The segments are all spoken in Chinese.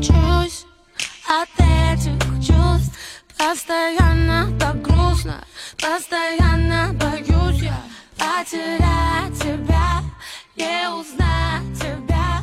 лечусь от этих чувств Постоянно так грустно, постоянно боюсь я Потерять тебя, не узнать тебя,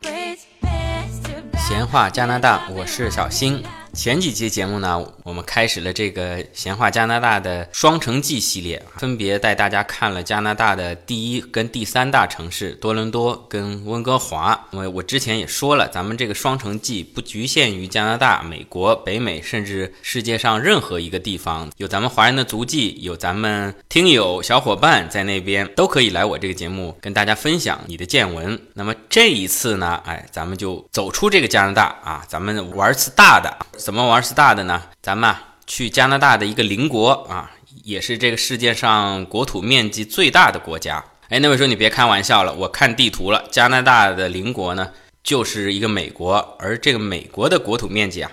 быть без тебя 闲话加拿大，我是小新。 前几期节目呢，我们开始了这个闲话加拿大的双城记系列，分别带大家看了加拿大的第一跟第三大城市多伦多跟温哥华。我我之前也说了，咱们这个双城记不局限于加拿大、美国、北美，甚至世界上任何一个地方，有咱们华人的足迹，有咱们听友小伙伴在那边，都可以来我这个节目跟大家分享你的见闻。那么这一次呢，哎，咱们就走出这个加拿大啊，咱们玩次大的。怎么玩四大的呢？咱们啊去加拿大的一个邻国啊，也是这个世界上国土面积最大的国家。哎，那位说你别开玩笑了，我看地图了，加拿大的邻国呢就是一个美国，而这个美国的国土面积啊，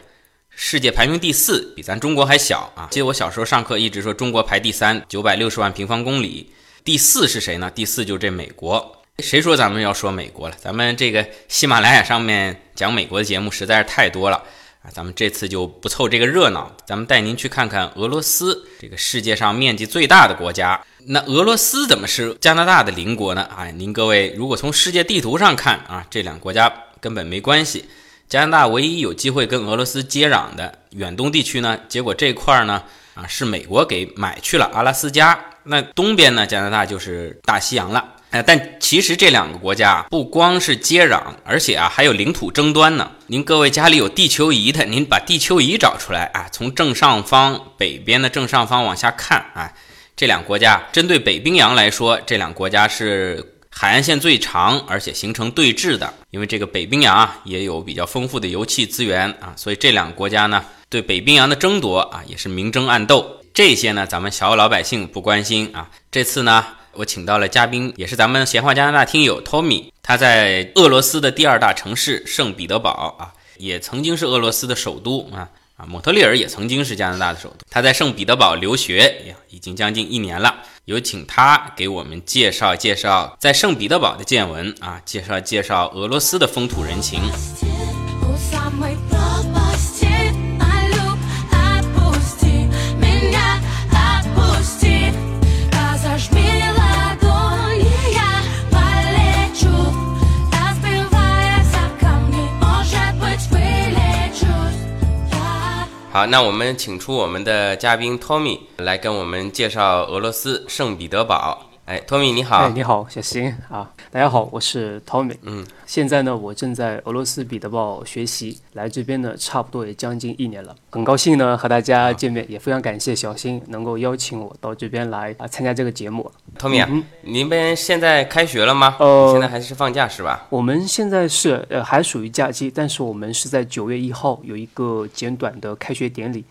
世界排名第四，比咱中国还小啊。记得我小时候上课一直说中国排第三，九百六十万平方公里，第四是谁呢？第四就是这美国。谁说咱们要说美国了？咱们这个喜马拉雅上面讲美国的节目实在是太多了。啊，咱们这次就不凑这个热闹，咱们带您去看看俄罗斯这个世界上面积最大的国家。那俄罗斯怎么是加拿大的邻国呢？啊，您各位如果从世界地图上看啊，这两国家根本没关系。加拿大唯一有机会跟俄罗斯接壤的远东地区呢，结果这块儿呢啊是美国给买去了阿拉斯加。那东边呢，加拿大就是大西洋了。哎，但其实这两个国家，不光是接壤，而且啊还有领土争端呢。您各位家里有地球仪的，您把地球仪找出来啊，从正上方北边的正上方往下看啊，这两国家针对北冰洋来说，这两国家是海岸线最长，而且形成对峙的。因为这个北冰洋啊也有比较丰富的油气资源啊，所以这两个国家呢对北冰洋的争夺啊也是明争暗斗。这些呢咱们小老百姓不关心啊。这次呢。我请到了嘉宾，也是咱们闲话加拿大听友 Tommy，他在俄罗斯的第二大城市圣彼得堡啊，也曾经是俄罗斯的首都啊啊，蒙特利尔也曾经是加拿大的首都。他在圣彼得堡留学呀，已经将近一年了。有请他给我们介绍介绍在圣彼得堡的见闻啊，介绍介绍俄罗斯的风土人情。好，那我们请出我们的嘉宾 Tommy 来跟我们介绍俄罗斯圣彼得堡。哎，Tommy 你好。哎，你好，小新啊，大家好，我是 Tommy。嗯，现在呢，我正在俄罗斯彼得堡学习，来这边呢，差不多也将近一年了，很高兴呢和大家见面，也非常感谢小新能够邀请我到这边来啊参加这个节目。Tommy 啊，您们现在开学了吗？呃现在还是放假是吧？我们现在是呃还属于假期，但是我们是在九月一号有一个简短的开学典礼，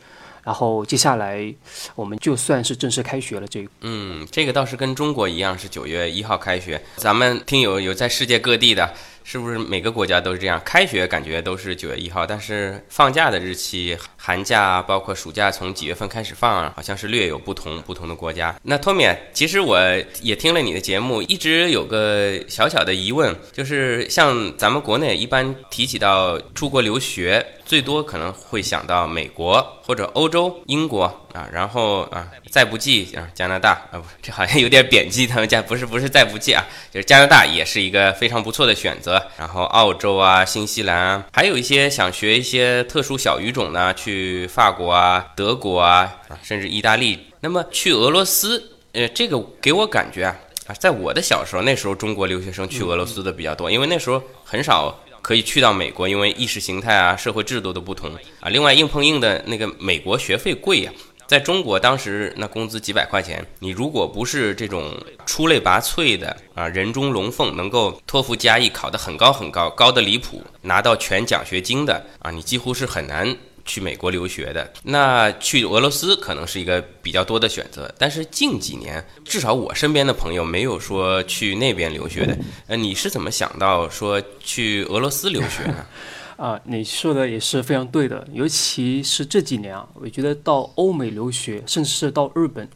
然后接下来我们就算是正式开学了。这个嗯，这个倒是跟中国一样，是九月一号开学。咱们听友有在世界各地的，是不是每个国家都是这样？开学感觉都是九月一号，但是放假的日期，寒假包括暑假从几月份开始放？好像是略有不同，不同的国家。那托米，其实我也听了你的节目，一直有个小小的疑问，就是像咱们国内一般提起到出国留学，最多可能会想到美国或者欧洲、英国啊，然后啊，再不济啊，加拿大啊，不，这好像有点贬低他们家，不是不是再不济啊，就是加拿大也是一个非常不错的选择。然后澳洲啊、新西兰啊，还有一些想学一些特殊小语种呢，去法国啊、德国啊，啊甚至意大利。那么去俄罗斯，呃，这个给我感觉啊。啊，在我的小时候，那时候中国留学生去俄罗斯的比较多，因为那时候很少可以去到美国，因为意识形态啊、社会制度的不同啊。另外，硬碰硬的那个美国学费贵呀、在中国当时那工资几百块钱，你如果不是这种出类拔萃的啊，人中龙凤，能够托福加 E 考得很高很高，高的离谱，拿到全奖学金的啊，你几乎是很难。去美国留学的，那去俄罗斯可能是一个比较多的选择，但是近几年，至少我身边的朋友没有说去那边留学的。呃，你是怎么想到说去俄罗斯留学呢？啊，你说的也是非常对的，尤其是这几年啊，我觉得到欧美留学，甚至是到日本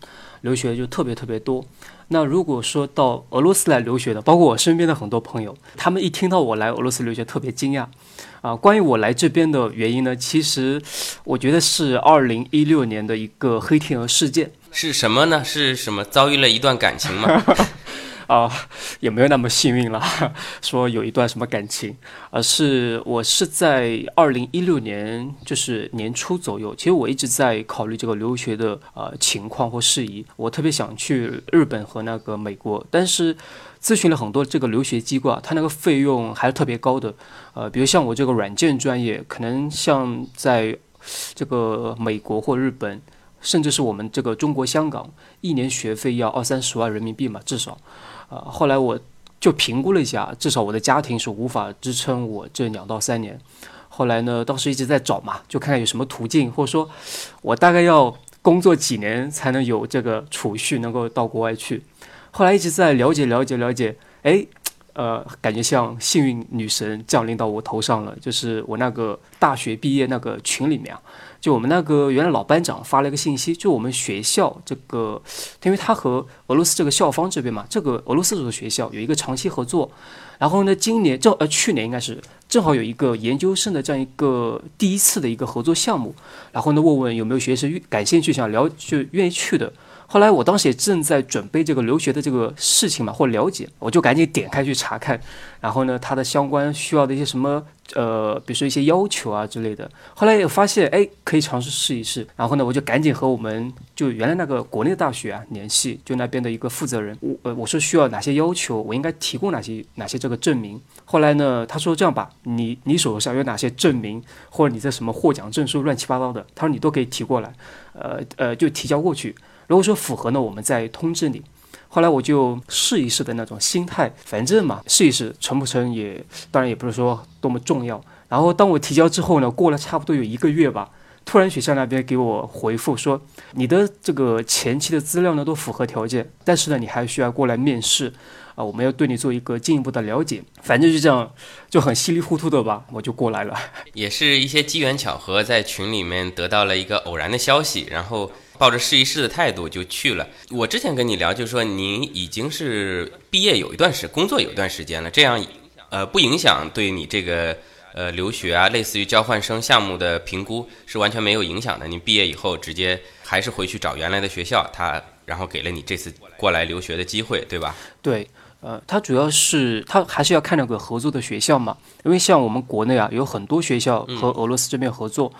留学就特别特别多。那如果说到俄罗斯来留学的，包括我身边的很多朋友，他们一听到我来俄罗斯留学，特别惊讶。啊，关于我来这边的原因呢，其实我觉得是二零一六年的一个黑天鹅事件。是什么呢？是什么遭遇了一段感情吗？啊，也没有那么幸运了，说有一段什么感情，而是我是在二零一六年，就是年初左右，其实我一直在考虑这个留学的呃情况或事宜，我特别想去日本和那个美国，但是咨询了很多这个留学机构啊，它那个费用还是特别高的，呃，比如像我这个软件专业，可能像在这个美国或日本，甚至是我们这个中国香港，一年学费要二三十万人民币嘛，至少。啊，后来我就评估了一下，至少我的家庭是无法支撑我这两到三年。后来呢，当时一直在找嘛，就看看有什么途径，或者说，我大概要工作几年才能有这个储蓄，能够到国外去。后来一直在了解了解了解，哎，呃，感觉像幸运女神降临到我头上了，就是我那个大学毕业那个群里面啊。就我们那个原来老班长发了一个信息，就我们学校这个，因为他和俄罗斯这个校方这边嘛，这个俄罗斯这个学校有一个长期合作，然后呢，今年正呃去年应该是正好有一个研究生的这样一个第一次的一个合作项目，然后呢问问有没有学生感兴趣想聊就愿意去的。后来我当时也正在准备这个留学的这个事情嘛，或了解，我就赶紧点开去查看，然后呢，它的相关需要的一些什么，呃，比如说一些要求啊之类的。后来也发现，哎，可以尝试试一试。然后呢，我就赶紧和我们就原来那个国内的大学啊联系，就那边的一个负责人，我呃我说需要哪些要求，我应该提供哪些哪些这个证明。后来呢，他说这样吧，你你手上有哪些证明，或者你的什么获奖证书乱七八糟的，他说你都可以提过来，呃呃就提交过去。如果说符合呢，我们再通知你。后来我就试一试的那种心态，反正嘛，试一试成不成也，当然也不是说多么重要。然后当我提交之后呢，过了差不多有一个月吧，突然学校那边给我回复说，你的这个前期的资料呢都符合条件，但是呢你还需要过来面试，啊，我们要对你做一个进一步的了解。反正就这样，就很稀里糊涂的吧，我就过来了。也是一些机缘巧合，在群里面得到了一个偶然的消息，然后。抱着试一试的态度就去了。我之前跟你聊，就是说您已经是毕业有一段时工作有一段时间了，这样呃不影响对你这个呃留学啊，类似于交换生项目的评估是完全没有影响的。您毕业以后直接还是回去找原来的学校，他然后给了你这次过来留学的机会，对吧？对。呃，它主要是它还是要看那个合作的学校嘛，因为像我们国内啊，有很多学校和俄罗斯这边合作。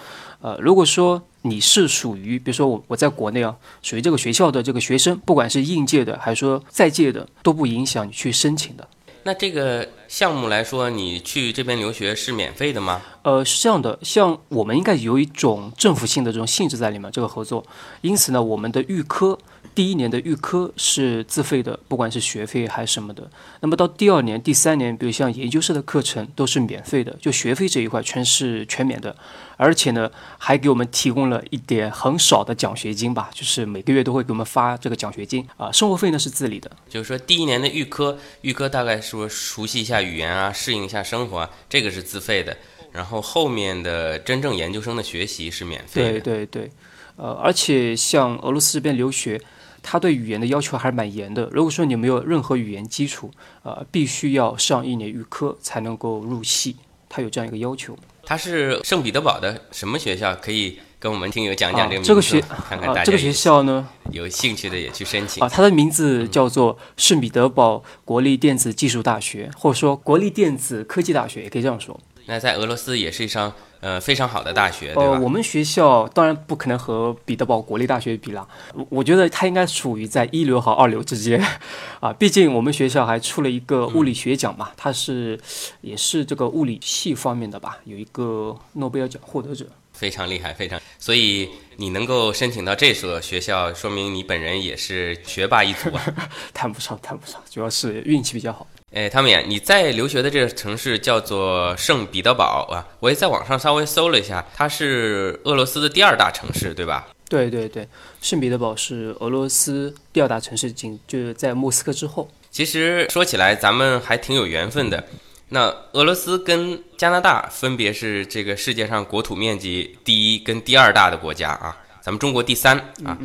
呃，如果说你是属于，比如说我我在国内啊，属于这个学校的这个学生，不管是应届的还是说在届的，都不影响你去申请的。那这个项目来说，你去这边留学是免费的吗？呃，是这样的，像我们应该有一种政府性的这种性质在里面，这个合作，因此呢，我们的预科。第一年的预科是自费的，不管是学费还是什么的。那么到第二年、第三年，比如像研究生的课程都是免费的，就学费这一块全是全免的。而且呢，还给我们提供了一点很少的奖学金吧，就是每个月都会给我们发这个奖学金啊。生活费呢是自理的。就是说，第一年的预科，预科大概说熟悉一下语言啊，适应一下生活啊，这个是自费的。然后后面的真正研究生的学习是免费的。对对对，呃，而且像俄罗斯这边留学。他对语言的要求还是蛮严的。如果说你没有任何语言基础，呃，必须要上一年预科才能够入系，他有这样一个要求。他是圣彼得堡的什么学校？可以跟我们听友讲讲这个这个学看看大家这个学校呢，有兴趣的也去申请啊。它的名字叫做圣彼得堡国立电子技术大学，或者说国立电子科技大学，也可以这样说。那在俄罗斯也是一上。呃，非常好的大学，对吧？我们学校当然不可能和彼得堡国立大学比了，我觉得它应该属于在一流和二流之间，啊，毕竟我们学校还出了一个物理学奖嘛，它是也是这个物理系方面的吧，有一个诺贝尔奖获得者，非常厉害，非常。所以你能够申请到这所学校，说明你本人也是学霸一族啊。谈不上，谈不上，主要是运气比较好。哎，汤米，你在留学的这个城市叫做圣彼得堡啊，我也在网上稍微搜了一下，它是俄罗斯的第二大城市，对吧？对对对，圣彼得堡是俄罗斯第二大城市，仅就是在莫斯科之后。其实说起来，咱们还挺有缘分的。那俄罗斯跟加拿大分别是这个世界上国土面积第一跟第二大的国家啊。咱们中国第三啊。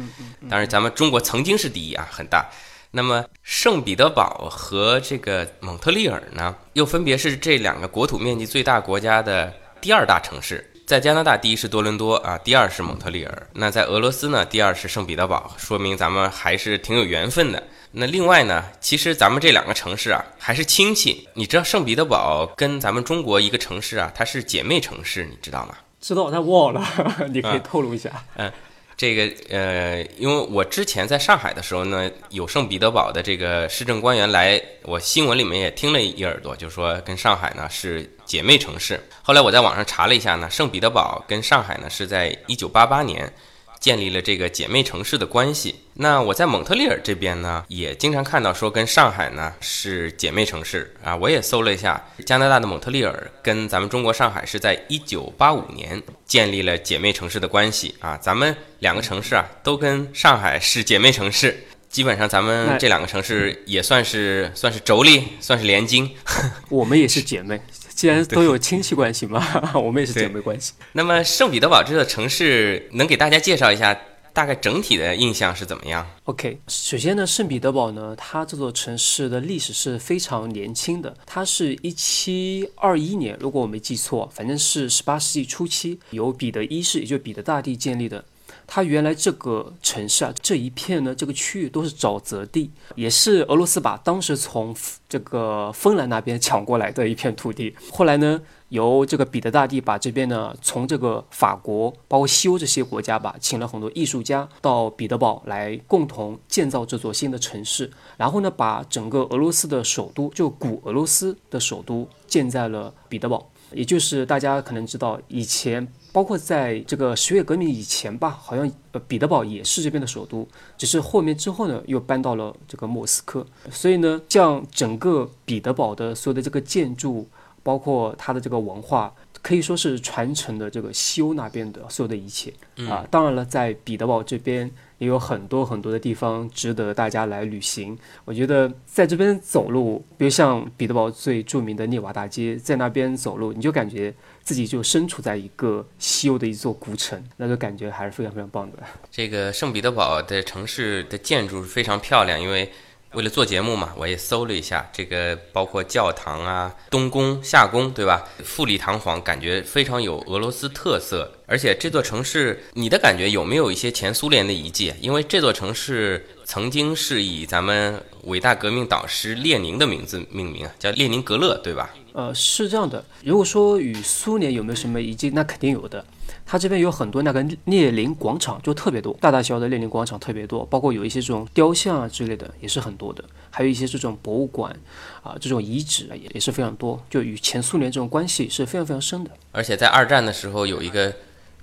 当然，咱们中国曾经是第一啊，很大。那么圣彼得堡和这个蒙特利尔呢，又分别是这两个国土面积最大国家的第二大城市。在加拿大，第一是多伦多啊，第二是蒙特利尔。那在俄罗斯呢，第二是圣彼得堡，说明咱们还是挺有缘分的。那另外呢，其实咱们这两个城市啊，还是亲戚。你知道圣彼得堡跟咱们中国一个城市啊，它是姐妹城市，你知道吗？知道，但忘了，你可以透露一下。嗯，这个呃，因为我之前在上海的时候呢，有圣彼得堡的这个市政官员来，我新闻里面也听了一耳朵，就说跟上海呢是姐妹城市。后来我在网上查了一下呢，圣彼得堡跟上海呢是在一九八八年建立了这个姐妹城市的关系。那我在蒙特利尔这边呢，也经常看到说跟上海呢是姐妹城市啊。我也搜了一下，加拿大的蒙特利尔跟咱们中国上海是在一九八五年建立了姐妹城市的关系啊。咱们两个城市啊都跟上海是姐妹城市，基本上咱们这两个城市也算是算是妯娌，算是连襟。我们也是姐妹，既然都有亲戚关系嘛，我们也是姐妹关系。那么圣彼得堡这座城市能给大家介绍一下？大概整体的印象是怎么样？OK，首先呢，圣彼得堡呢，它这座城市的历史是非常年轻的，它是一七二一年，如果我没记错，反正是十八世纪初期由彼得一世，也就是彼得大帝建立的。它原来这个城市啊，这一片呢，这个区域都是沼泽地，也是俄罗斯把当时从这个芬兰那边抢过来的一片土地。后来呢？由这个彼得大帝把这边呢，从这个法国，包括西欧这些国家吧，请了很多艺术家到彼得堡来共同建造这座新的城市。然后呢，把整个俄罗斯的首都，就古俄罗斯的首都建在了彼得堡。也就是大家可能知道，以前包括在这个十月革命以前吧，好像呃彼得堡也是这边的首都，只是后面之后呢，又搬到了这个莫斯科。所以呢，像整个彼得堡的所有的这个建筑。包括它的这个文化，可以说是传承的这个西欧那边的所有的一切啊。当然了，在彼得堡这边也有很多很多的地方值得大家来旅行。我觉得在这边走路，比如像彼得堡最著名的涅瓦大街，在那边走路，你就感觉自己就身处在一个西欧的一座古城，那个感觉还是非常非常棒的。这个圣彼得堡的城市的建筑是非常漂亮，因为。为了做节目嘛，我也搜了一下，这个包括教堂啊、东宫、夏宫，对吧？富丽堂皇，感觉非常有俄罗斯特色。而且这座城市，你的感觉有没有一些前苏联的遗迹？因为这座城市曾经是以咱们伟大革命导师列宁的名字命名，叫列宁格勒，对吧？呃，是这样的。如果说与苏联有没有什么遗迹，那肯定有的。它这边有很多那个列宁广场，就特别多，大大小小的列宁广场特别多，包括有一些这种雕像啊之类的，也是很多的。还有一些这种博物馆啊，这种遗址啊，也也是非常多，就与前苏联这种关系是非常非常深的。而且在二战的时候有一个。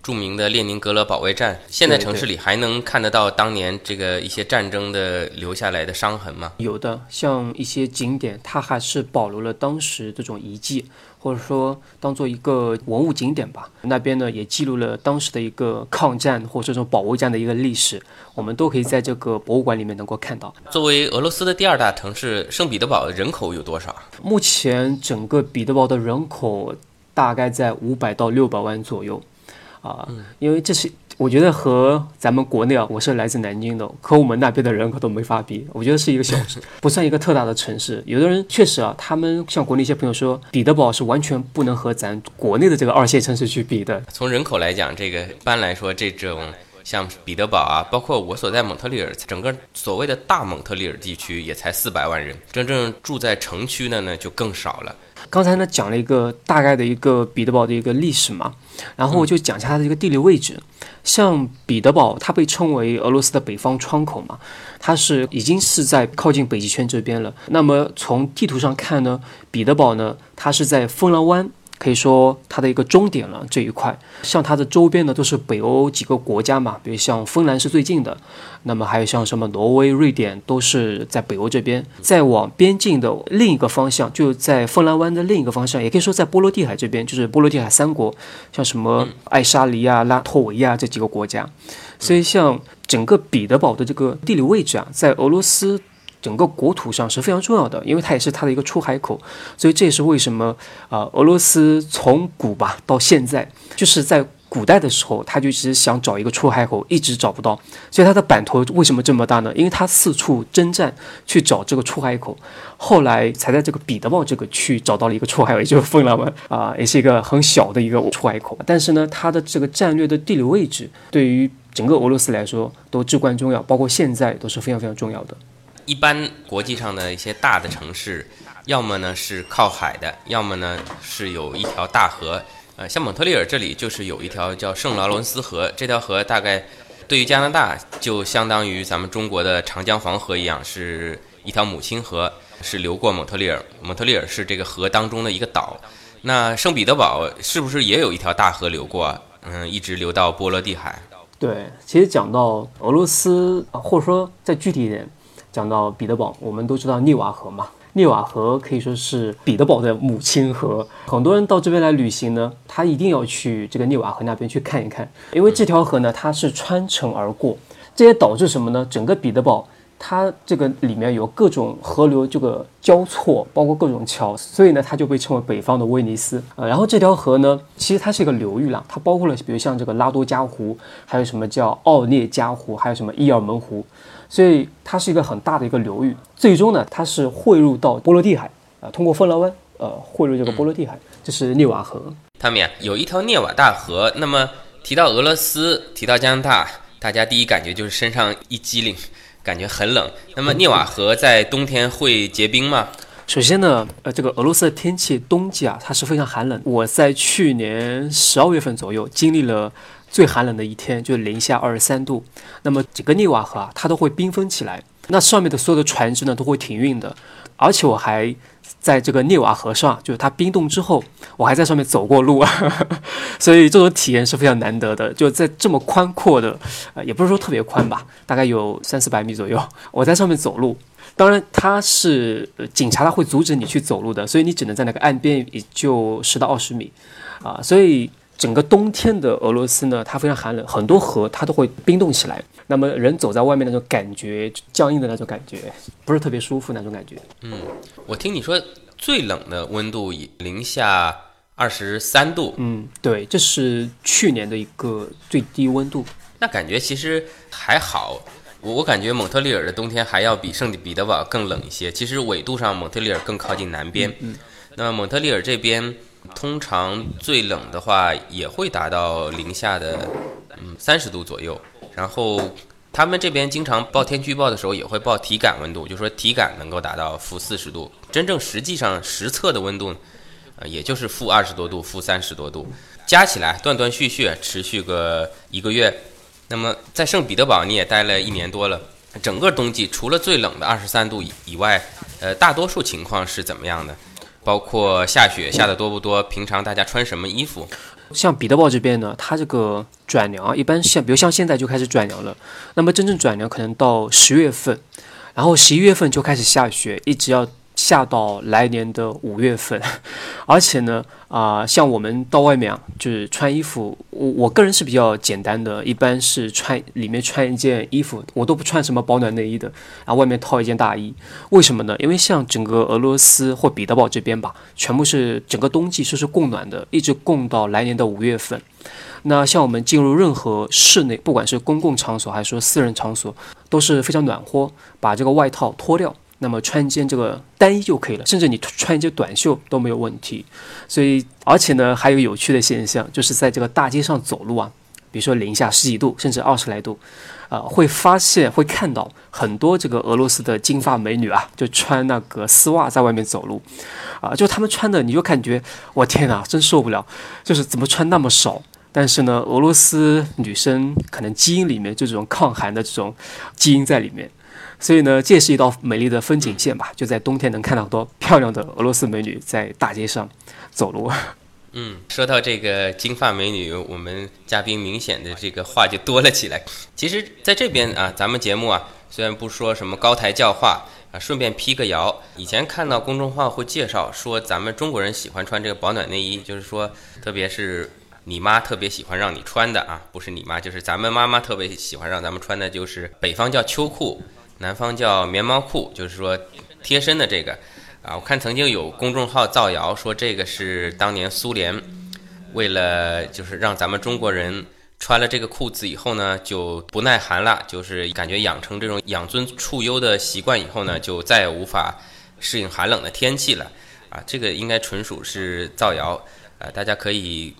著名的列宁格勒保卫战，现在城市里还能看得到当年这个一些战争的留下来的伤痕吗？有的，像一些景点，它还是保留了当时这种遗迹，或者说当做一个文物景点吧。那边呢，也记录了当时的一个抗战或者这种保卫战的一个历史，我们都可以在这个博物馆里面能够看到。作为俄罗斯的第二大城市，圣彼得堡人口有多少？目前整个彼得堡的人口大概在五百到六百万左右。啊，因为这是我觉得和咱们国内啊，我是来自南京的，和我们那边的人口都没法比。我觉得是一个小，不算一个特大的城市。有的人确实啊，他们像国内一些朋友说，彼得堡是完全不能和咱国内的这个二线城市去比的。从人口来讲，这个一般来说，这种像彼得堡啊，包括我所在蒙特利尔，整个所谓的大蒙特利尔地区也才四百万人，真正住在城区的呢就更少了。刚才呢讲了一个大概的一个彼得堡的一个历史嘛，然后我就讲一下它的一个地理位置。像彼得堡，它被称为俄罗斯的北方窗口嘛，它是已经是在靠近北极圈这边了。那么从地图上看呢，彼得堡呢，它是在芬兰湾。可以说它的一个终点了这一块，像它的周边呢都是北欧几个国家嘛，比如像芬兰是最近的，那么还有像什么挪威、瑞典都是在北欧这边。再往边境的另一个方向，就在芬兰湾的另一个方向，也可以说在波罗的海这边，就是波罗的海三国，像什么爱沙尼亚、拉脱维亚这几个国家。所以像整个彼得堡的这个地理位置啊，在俄罗斯。整个国土上是非常重要的，因为它也是它的一个出海口，所以这也是为什么啊，俄罗斯从古吧到现在，就是在古代的时候，他就其实想找一个出海口，一直找不到，所以他的版图为什么这么大呢？因为他四处征战去找这个出海口，后来才在这个彼得堡这个区找到了一个出海口，也 就是芬兰湾啊，也是一个很小的一个出海口。但是呢，它的这个战略的地理位置对于整个俄罗斯来说都至关重要，包括现在都是非常非常重要的。一般国际上的一些大的城市，要么呢是靠海的，要么呢是有一条大河。呃，像蒙特利尔这里就是有一条叫圣劳伦斯河，这条河大概对于加拿大就相当于咱们中国的长江黄河一样，是一条母亲河，是流过蒙特利尔。蒙特利尔是这个河当中的一个岛。那圣彼得堡是不是也有一条大河流过？嗯，一直流到波罗的海。对，其实讲到俄罗斯，或者说再具体一点，讲到彼得堡，我们都知道涅瓦河嘛。涅瓦河可以说是彼得堡的母亲河，很多人到这边来旅行呢，他一定要去这个涅瓦河那边去看一看，因为这条河呢，它是穿城而过，这也导致什么呢？整个彼得堡它这个里面有各种河流这个交错，包括各种桥，所以呢，它就被称为北方的威尼斯。呃，然后这条河呢，其实它是一个流域啦，它包括了比如像这个拉多加湖，还有什么叫奥涅加湖，还有什么伊尔门湖。所以它是一个很大的一个流域，最终呢，它是汇入到波罗的海啊，通过芬兰湾，呃，汇入这个波罗的海，这是涅瓦河。汤米啊，有一条涅瓦大河。那么提到俄罗斯，提到加拿大，大家第一感觉就是身上一激灵，感觉很冷。那么涅瓦河在冬天会结冰吗？首先呢，呃，这个俄罗斯的天气冬季啊，它是非常寒冷。我在去年十二月份左右经历了。最寒冷的一天就是零下二十三度，那么整个涅瓦河啊，它都会冰封起来，那上面的所有的船只呢都会停运的，而且我还在这个涅瓦河上，就是它冰冻之后，我还在上面走过路，所以这种体验是非常难得的。就在这么宽阔的，呃，也不是说特别宽吧，大概有三四百米左右，我在上面走路，当然它是警察他会阻止你去走路的，所以你只能在那个岸边，也就十到二十米，啊，所以。整个冬天的俄罗斯呢，它非常寒冷，很多河它都会冰冻起来。那么人走在外面那种感觉，僵硬的那种感觉，不是特别舒服那种感觉。嗯，我听你说最冷的温度零下二十三度。嗯，对，这是去年的一个最低温度。那感觉其实还好，我我感觉蒙特利尔的冬天还要比圣彼得堡更冷一些。其实纬度上蒙特利尔更靠近南边。嗯，那么蒙特利尔这边。通常最冷的话也会达到零下的嗯三十度左右，然后他们这边经常报天气预报的时候也会报体感温度，就说体感能够达到负四十度，真正实际上实测的温度，呃也就是负二十多度、负三十多度，加起来断断续续持续个一个月。那么在圣彼得堡你也待了一年多了，整个冬季除了最冷的二十三度以以外，呃大多数情况是怎么样的？包括下雪下的多不多？平常大家穿什么衣服？像彼得堡这边呢，它这个转凉一般像，比如像现在就开始转凉了。那么真正转凉可能到十月份，然后十一月份就开始下雪，一直要。下到来年的五月份，而且呢，啊，像我们到外面啊，就是穿衣服，我我个人是比较简单的，一般是穿里面穿一件衣服，我都不穿什么保暖内衣的，然后外面套一件大衣。为什么呢？因为像整个俄罗斯或彼得堡这边吧，全部是整个冬季是是供暖的，一直供到来年的五月份。那像我们进入任何室内，不管是公共场所还是说私人场所，都是非常暖和，把这个外套脱掉。那么穿一件这个单衣就可以了，甚至你穿一件短袖都没有问题。所以，而且呢，还有有趣的现象，就是在这个大街上走路啊，比如说零下十几度，甚至二十来度，啊，会发现会看到很多这个俄罗斯的金发美女啊，就穿那个丝袜在外面走路，啊，就他们穿的，你就感觉我天哪，真受不了，就是怎么穿那么少？但是呢，俄罗斯女生可能基因里面就这种抗寒的这种基因在里面。所以呢，这也是一道美丽的风景线吧。就在冬天能看到很多漂亮的俄罗斯美女在大街上走路。嗯，说到这个金发美女，我们嘉宾明显的这个话就多了起来。其实，在这边啊，咱们节目啊，虽然不说什么高台教化啊，顺便辟个谣。以前看到公众号会介绍说，咱们中国人喜欢穿这个保暖内衣，就是说，特别是你妈特别喜欢让你穿的啊，不是你妈，就是咱们妈妈特别喜欢让咱们穿的，就是北方叫秋裤。南方叫棉毛裤，就是说贴身的这个啊。我看曾经有公众号造谣说这个是当年苏联为了就是让咱们中国人穿了这个裤子以后呢，就不耐寒了，就是感觉养成这种养尊处优的习惯以后呢，就再也无法适应寒冷的天气了。啊，这个应该纯属是造谣。啊，大家可以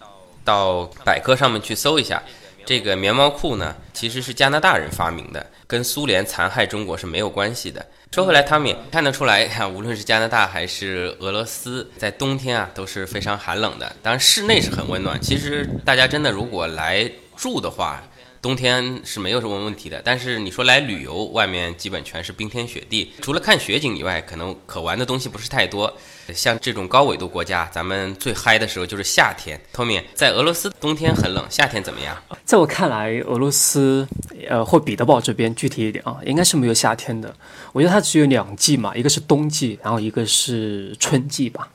到百科上面去搜一下。这个棉毛裤呢，其实是加拿大人发明的，跟苏联残害中国是没有关系的。说回来，汤米看得出来，无论是加拿大还是俄罗斯，在冬天啊都是非常寒冷的。当然，室内是很温暖。其实大家真的如果来住的话，冬天是没有什么问题的。但是你说来旅游，外面基本全是冰天雪地，除了看雪景以外，可能可玩的东西不是太多。像这种高纬度国家，咱们最嗨的时候就是夏天。Tommy，在俄罗斯冬天很冷，夏天怎么样？在我看来，俄罗斯，呃，或彼得堡这边具体一点啊，应该是没有夏天的。我觉得它只有两季嘛，一个是冬季，然后一个是春季吧。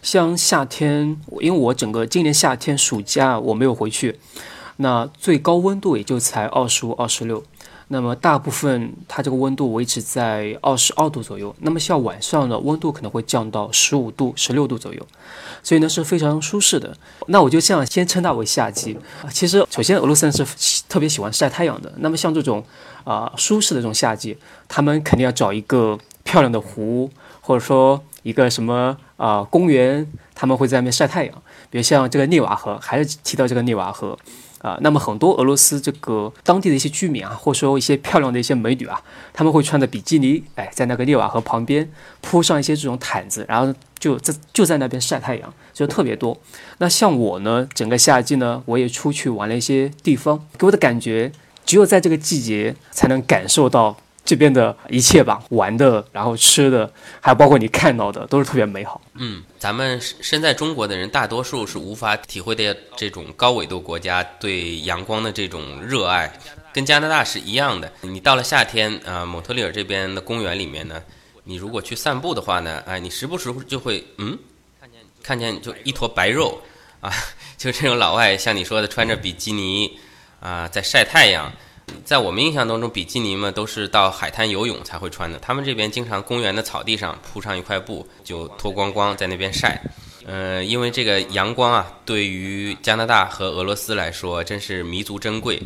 像夏天，因为我整个今年夏天暑假我没有回去，那最高温度也就才二十五、二十六。那么大部分它这个温度维持在二十二度左右，那么像晚上呢温度可能会降到十五度、十六度左右，所以呢是非常舒适的。那我就这样先称它为夏季。其实首先俄罗斯人是特别喜欢晒太阳的，那么像这种啊舒适的这种夏季，他们肯定要找一个漂亮的湖，或者说一个什么啊公园，他们会在那边晒太阳。比如像这个涅瓦河，还是提到这个涅瓦河。啊，那么很多俄罗斯这个当地的一些居民啊，或者说一些漂亮的一些美女啊，他们会穿着比基尼，哎，在那个涅瓦河旁边铺上一些这种毯子，然后就在就在那边晒太阳，就特别多。那像我呢，整个夏季呢，我也出去玩了一些地方，给我的感觉，只有在这个季节才能感受到。这边的一切吧，玩的，然后吃的，还有包括你看到的，都是特别美好。嗯，咱们身在中国的人，大多数是无法体会的这种高纬度国家对阳光的这种热爱，跟加拿大是一样的。你到了夏天，啊，蒙特利尔这边的公园里面呢，你如果去散步的话呢，哎，你时不时就会，嗯，看见看见就一坨白肉，啊，就这种老外像你说的穿着比基尼，啊，在晒太阳。在我们印象当中，比基尼嘛都是到海滩游泳才会穿的。他们这边经常公园的草地上铺上一块布，就脱光光在那边晒。呃，因为这个阳光啊，对于加拿大和俄罗斯来说真是弥足珍贵。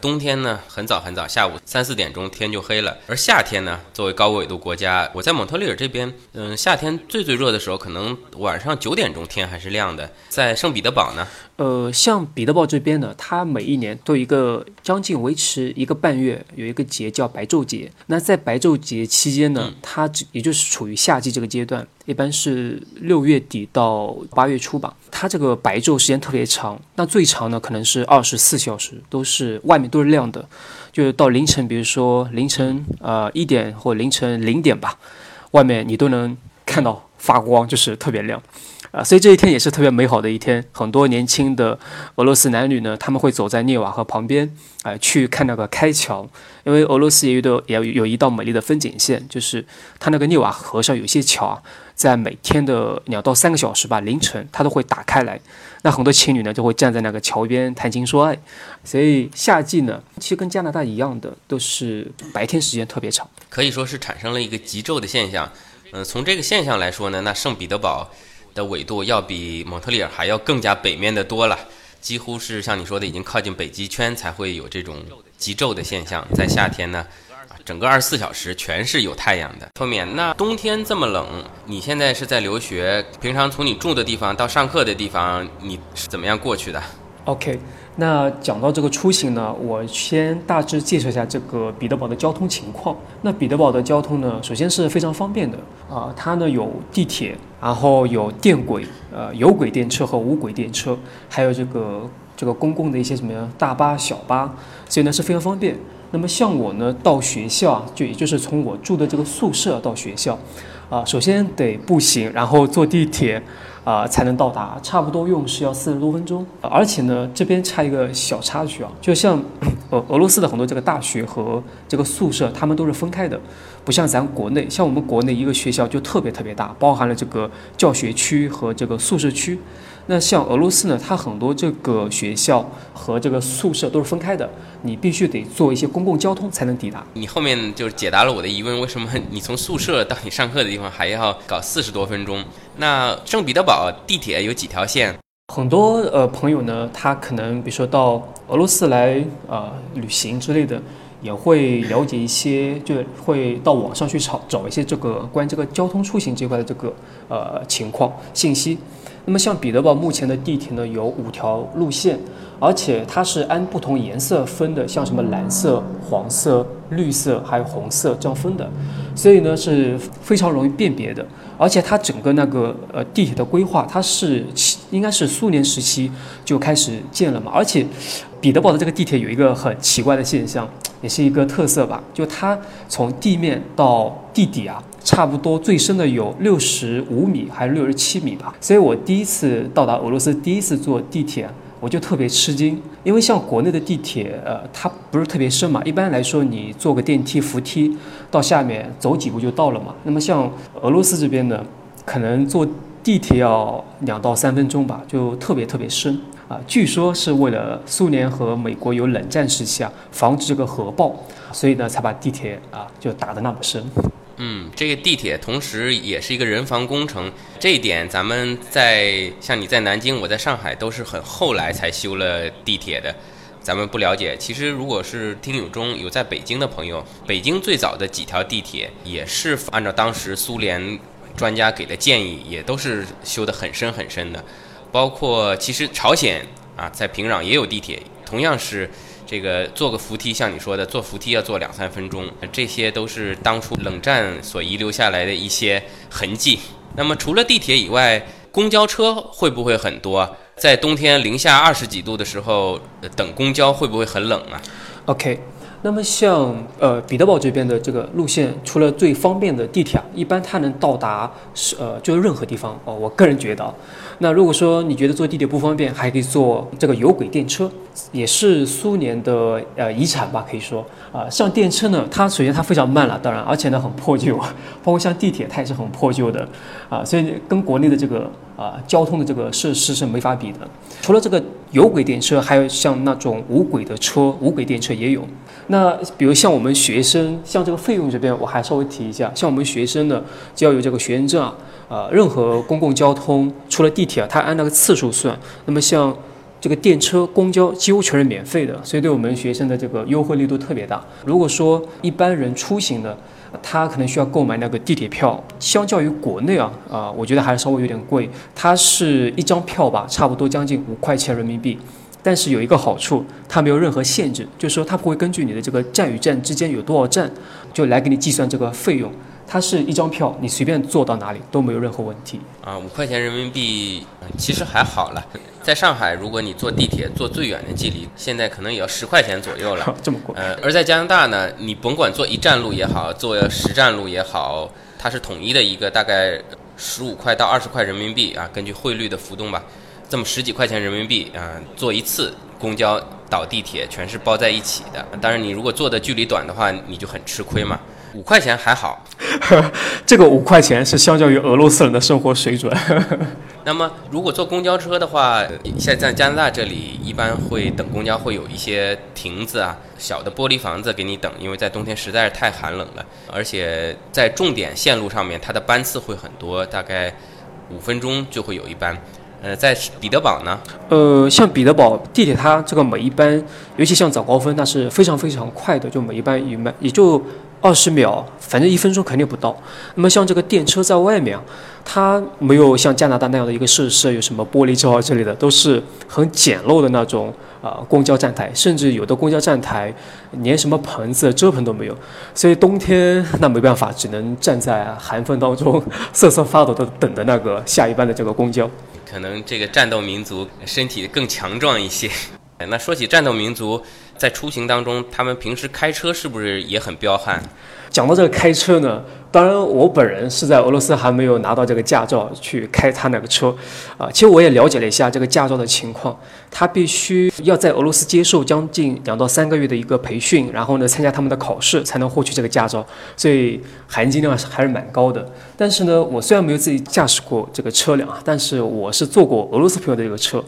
冬天呢，很早很早，下午三四点钟天就黑了。而夏天呢，作为高纬度国家，我在蒙特利尔这边，嗯，夏天最最热的时候，可能晚上九点钟天还是亮的。在圣彼得堡呢，呃，像彼得堡这边呢，它每一年都有一个将近维持一个半月，有一个节叫白昼节。那在白昼节期间呢，它也就是处于夏季这个阶段。一般是六月底到八月初吧，它这个白昼时间特别长，那最长呢可能是二十四小时，都是外面都是亮的，就是到凌晨，比如说凌晨呃一点或凌晨零点吧，外面你都能看到发光，就是特别亮。啊，所以这一天也是特别美好的一天。很多年轻的俄罗斯男女呢，他们会走在涅瓦河旁边，哎，去看那个开桥。因为俄罗斯也有的也有一道美丽的风景线，就是它那个涅瓦河上有些桥啊，在每天的两到三个小时吧，凌晨它都会打开来。那很多情侣呢，就会站在那个桥边谈情说爱。所以夏季呢，其实跟加拿大一样的，都是白天时间特别长，可以说是产生了一个极昼的现象。嗯，从这个现象来说呢，那圣彼得堡。的纬度要比蒙特利尔还要更加北面的多了，几乎是像你说的，已经靠近北极圈才会有这种极昼的现象。在夏天呢，整个二十四小时全是有太阳的。后面那冬天这么冷，你现在是在留学，平常从你住的地方到上课的地方，你是怎么样过去的？OK。那讲到这个出行呢，我先大致介绍一下这个彼得堡的交通情况。那彼得堡的交通呢，首先是非常方便的啊，它呢有地铁，然后有电轨，呃，有轨电车和无轨电车，还有这个这个公共的一些什么呀，大巴、小巴，所以呢是非常方便。那么像我呢到学校啊，就也就是从我住的这个宿舍到学校，啊，首先得步行，然后坐地铁。啊，才能到达，差不多用时要四十多分钟。而且呢，这边差一个小插曲啊，就像俄俄罗斯的很多这个大学和这个宿舍，他们都是分开的，不像咱国内，像我们国内一个学校就特别特别大，包含了这个教学区和这个宿舍区。那像俄罗斯呢，它很多这个学校和这个宿舍都是分开的，你必须得坐一些公共交通才能抵达。你后面就是解答了我的疑问，为什么你从宿舍到你上课的地方还要搞四十多分钟？那圣彼得堡地铁有几条线？很多呃朋友呢，他可能比如说到俄罗斯来啊、呃、旅行之类的，也会了解一些，就会到网上去找找一些这个关于这个交通出行这块的这个呃情况信息。那么像彼得堡目前的地铁呢有五条路线，而且它是按不同颜色分的，像什么蓝色、黄色、绿色还有红色这样分的，所以呢是非常容易辨别的。而且它整个那个呃地铁的规划，它是应该是苏联时期就开始建了嘛。而且彼得堡的这个地铁有一个很奇怪的现象，也是一个特色吧，就它从地面到地底啊，差不多最深的有六十五米还是六十七米吧。所以我第一次到达俄罗斯，第一次坐地铁。我就特别吃惊，因为像国内的地铁，呃，它不是特别深嘛。一般来说，你坐个电梯、扶梯到下面走几步就到了嘛。那么像俄罗斯这边呢，可能坐地铁要两到三分钟吧，就特别特别深啊。据说是为了苏联和美国有冷战时期啊，防止这个核爆，所以呢才把地铁啊就打得那么深。嗯，这个地铁同时也是一个人防工程，这一点咱们在像你在南京，我在上海都是很后来才修了地铁的，咱们不了解。其实如果是听友中有在北京的朋友，北京最早的几条地铁也是按照当时苏联专家给的建议，也都是修得很深很深的。包括其实朝鲜啊，在平壤也有地铁，同样是。这个坐个扶梯，像你说的，坐扶梯要坐两三分钟，这些都是当初冷战所遗留下来的一些痕迹。那么除了地铁以外，公交车会不会很多？在冬天零下二十几度的时候，等公交会不会很冷啊？OK，那么像呃彼得堡这边的这个路线，除了最方便的地铁，一般它能到达是呃就是任何地方哦。我个人觉得。那如果说你觉得坐地铁不方便，还可以坐这个有轨电车，也是苏联的呃遗产吧，可以说啊。像电车呢，它首先它非常慢了，当然，而且呢很破旧，包括像地铁它也是很破旧的啊，所以跟国内的这个啊交通的这个设施是没法比的。除了这个有轨电车，还有像那种无轨的车，无轨电车也有。那比如像我们学生，像这个费用这边，我还稍微提一下，像我们学生呢，就要有这个学生证啊。呃，任何公共交通除了地铁啊，它按那个次数算。那么像这个电车、公交几乎全是免费的，所以对我们学生的这个优惠力度特别大。如果说一般人出行的，他可能需要购买那个地铁票，相较于国内啊，啊，我觉得还是稍微有点贵。它是一张票吧，差不多将近五块钱人民币。但是有一个好处，它没有任何限制，就是说它不会根据你的这个站与站之间有多少站，就来给你计算这个费用。它是一张票，你随便坐到哪里都没有任何问题啊。五块钱人民币其实还好了。在上海，如果你坐地铁坐最远的距离，现在可能也要十块钱左右了。这么贵？呃，而在加拿大呢，你甭管坐一站路也好，坐十站路也好，它是统一的一个大概十五块到二十块人民币啊，根据汇率的浮动吧，这么十几块钱人民币啊，坐一次公交倒地铁全是包在一起的。当然，你如果坐的距离短的话，你就很吃亏嘛。五块钱还好，这个五块钱是相较于俄罗斯人的生活水准。那么，如果坐公交车的话，现在加拿大这里一般会等公交会有一些亭子啊，小的玻璃房子给你等，因为在冬天实在是太寒冷了。而且在重点线路上面，它的班次会很多，大概五分钟就会有一班。呃，在彼得堡呢？呃，像彼得堡地铁，它这个每一班，尤其像早高峰，那是非常非常快的，就每一班一班也就。二十秒，反正一分钟肯定不到。那么像这个电车在外面，它没有像加拿大那样的一个设施，有什么玻璃罩啊之类的，都是很简陋的那种啊公交站台，甚至有的公交站台连什么棚子、遮棚都没有。所以冬天那没办法，只能站在寒风当中 瑟瑟发抖的等着那个下一班的这个公交。可能这个战斗民族身体更强壮一些。那说起战斗民族，在出行当中，他们平时开车是不是也很彪悍？讲到这个开车呢，当然我本人是在俄罗斯还没有拿到这个驾照去开他那个车，啊，其实我也了解了一下这个驾照的情况，他必须要在俄罗斯接受将近两到三个月的一个培训，然后呢参加他们的考试才能获取这个驾照，所以含金量还是蛮高的。但是呢，我虽然没有自己驾驶过这个车辆啊，但是我是坐过俄罗斯朋友的这个车。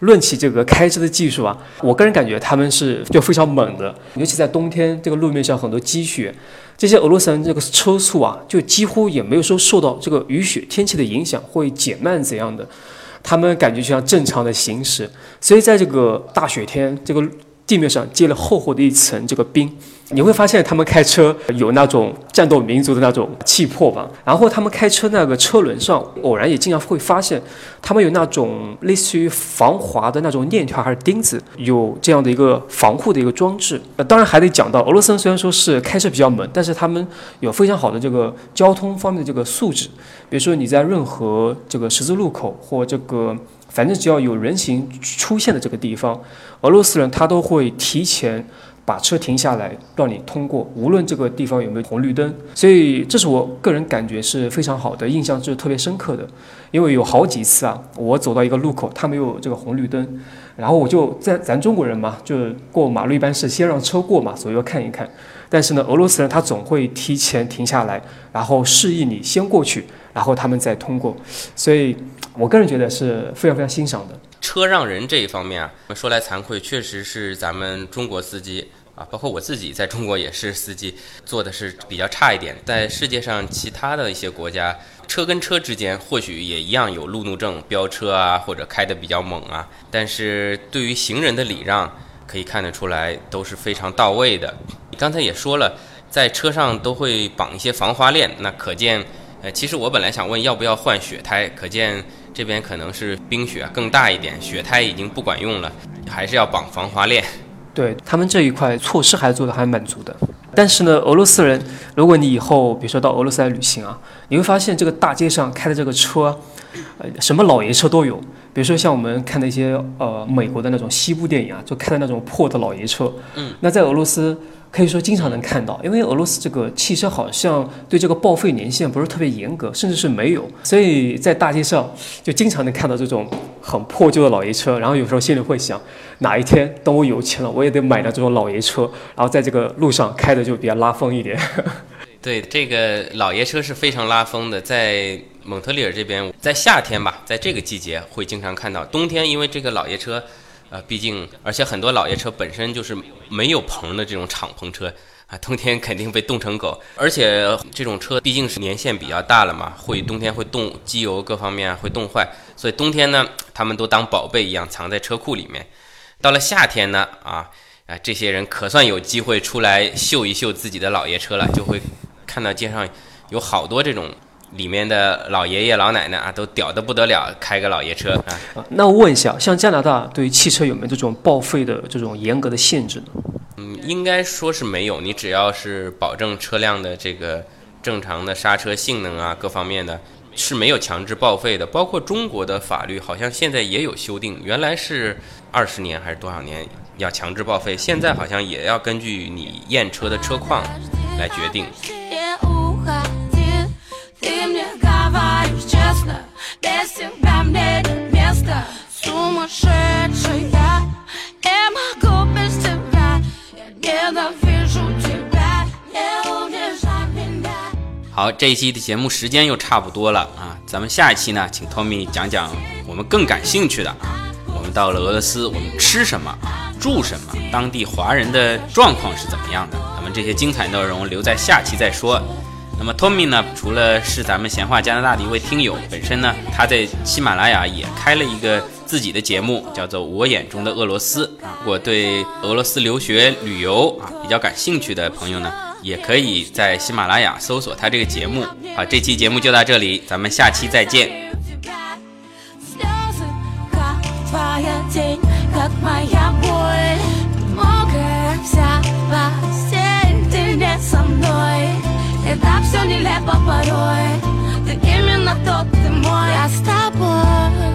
论起这个开车的技术啊，我个人感觉他们是就非常猛的，尤其在冬天，这个路面上很多积雪，这些俄罗斯人这个车速啊，就几乎也没有说受到这个雨雪天气的影响会减慢怎样的。他们感觉就像正常的行驶。所以在这个大雪天，这个地面上结了厚厚的一层这个冰。你会发现他们开车有那种战斗民族的那种气魄吧，然后他们开车那个车轮上，偶然也经常会发现，他们有那种类似于防滑的那种链条还是钉子，有这样的一个防护的一个装置。呃，当然还得讲到俄罗斯人虽然说是开车比较猛，但是他们有非常好的这个交通方面的这个素质，比如说你在任何这个十字路口或这个反正只要有人行出现的这个地方，俄罗斯人他都会提前。把车停下来，让你通过，无论这个地方有没有红绿灯，所以这是我个人感觉是非常好的，印象是特别深刻的。因为有好几次啊，我走到一个路口，他没有这个红绿灯，然后我就在咱中国人嘛，就是过马路一般是先让车过嘛，左右看一看。但是呢，俄罗斯人他总会提前停下来，然后示意你先过去，然后他们再通过。所以我个人觉得是非常非常欣赏的。车让人这一方面啊，说来惭愧，确实是咱们中国司机。啊，包括我自己在中国也是司机，做的是比较差一点。在世界上其他的一些国家，车跟车之间或许也一样有路怒症、飙车啊，或者开的比较猛啊。但是对于行人的礼让，可以看得出来都是非常到位的。你刚才也说了，在车上都会绑一些防滑链，那可见，呃，其实我本来想问要不要换雪胎，可见这边可能是冰雪更大一点，雪胎已经不管用了，还是要绑防滑链。对他们这一块措施还做的还蛮足的，但是呢，俄罗斯人，如果你以后比如说到俄罗斯来旅行啊，你会发现这个大街上开的这个车，呃，什么老爷车都有，比如说像我们看的一些呃美国的那种西部电影啊，就看的那种破的老爷车，嗯，那在俄罗斯。可以说经常能看到，因为俄罗斯这个汽车好像对这个报废年限不是特别严格，甚至是没有，所以在大街上就经常能看到这种很破旧的老爷车。然后有时候心里会想，哪一天等我有钱了，我也得买辆这种老爷车，然后在这个路上开的就比较拉风一点。对，这个老爷车是非常拉风的，在蒙特利尔这边，在夏天吧，在这个季节会经常看到，冬天因为这个老爷车。呃，毕竟，而且很多老爷车本身就是没有棚的这种敞篷车啊，冬天肯定被冻成狗。而且这种车毕竟是年限比较大了嘛，会冬天会冻机油各方面会冻坏，所以冬天呢，他们都当宝贝一样藏在车库里面。到了夏天呢，啊啊，这些人可算有机会出来秀一秀自己的老爷车了，就会看到街上有好多这种。里面的老爷爷老奶奶啊，都屌的不得了，开个老爷车啊。那我问一下，像加拿大对于汽车有没有这种报废的这种严格的限制呢？嗯，应该说是没有。你只要是保证车辆的这个正常的刹车性能啊，各方面的，是没有强制报废的。包括中国的法律，好像现在也有修订，原来是二十年还是多少年要强制报废，现在好像也要根据你验车的车况来决定。好，这一期的节目时间又差不多了啊，咱们下一期呢，请 Tommy 讲讲我们更感兴趣的啊，我们到了俄罗斯，我们吃什么，住什么，当地华人的状况是怎么样的？咱们这些精彩内容留在下期再说。那么 Tommy 呢？除了是咱们闲话加拿大的一位听友，本身呢，他在喜马拉雅也开了一个自己的节目，叫做《我眼中的俄罗斯》啊。如果对俄罗斯留学旅游啊比较感兴趣的朋友呢，也可以在喜马拉雅搜索他这个节目。好，这期节目就到这里，咱们下期再见。так все нелепо порой. Ты именно тот ты мой Я с тобой